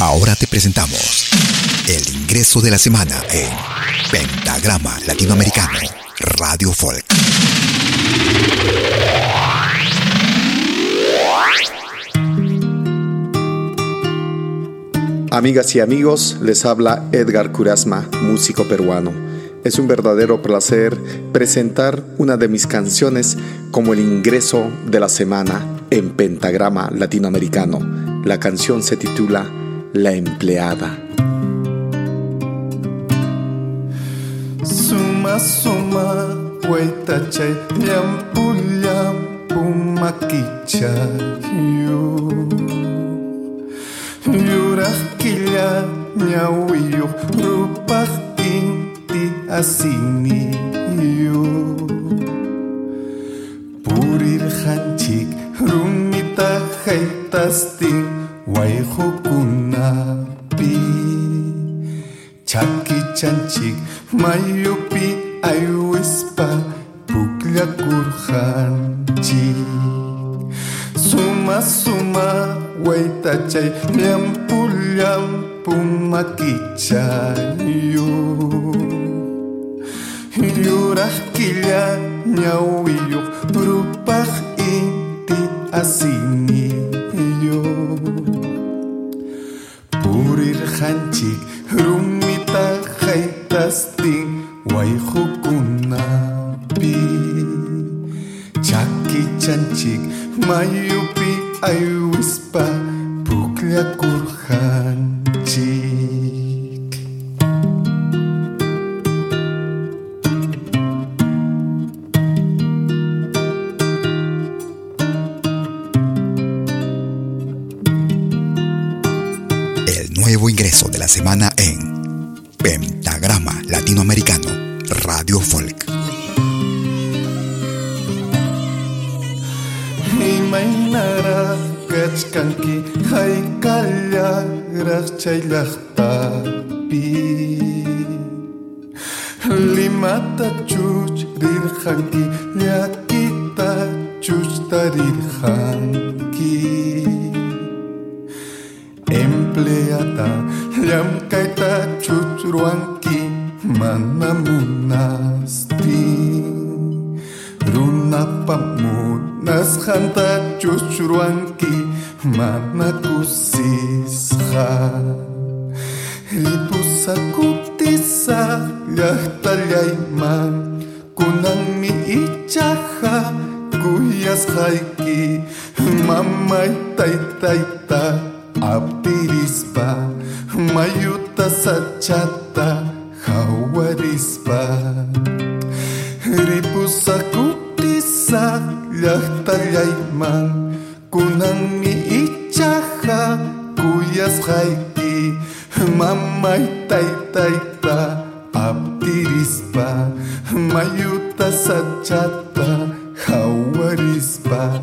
Ahora te presentamos el ingreso de la semana en Pentagrama Latinoamericano Radio Folk. Amigas y amigos, les habla Edgar Curasma, músico peruano. Es un verdadero placer presentar una de mis canciones como el ingreso de la semana en Pentagrama Latinoamericano. La canción se titula La empleada. Suma suma chay llampu llampu makicha Yuraq killa ñawiyuq rupaq inti asiniyu Purirqanchik rumita haytastin wayqukunapi Chakichanchik mayupi aywispa pukllakurqanchik Suma suma waytachay llampu llampu makichayu Yuraq killa ñawiyuq rupaq inti asiniyu Purirqanchik rumita haytastin wayqukunapi Chakichanchik mayupi aywispa pukllakurqanchik El nuevo ingreso de la semana en Pentagrama Latinoamericano Radio Folk. kachkanki haykallaraq chay llaqtapi limata chuchrirqanki llakita chuchtarirqanki empleada llamkayta chuchruanki mana munastin runapa munasqanta chuchruanki mana kusisqa ripusakutisaq llaqtallayman kunanmi ichaqa kuyasqayki mamay taytayta Обтирись-па, мою-то сачата, хауарись-па. Рипуса кутиса, ляхтаряйман, кунан ми ичаха, куяс хайти, мамай тай-тай-та, обтирись-па, мою-то сачата, хауарись-па.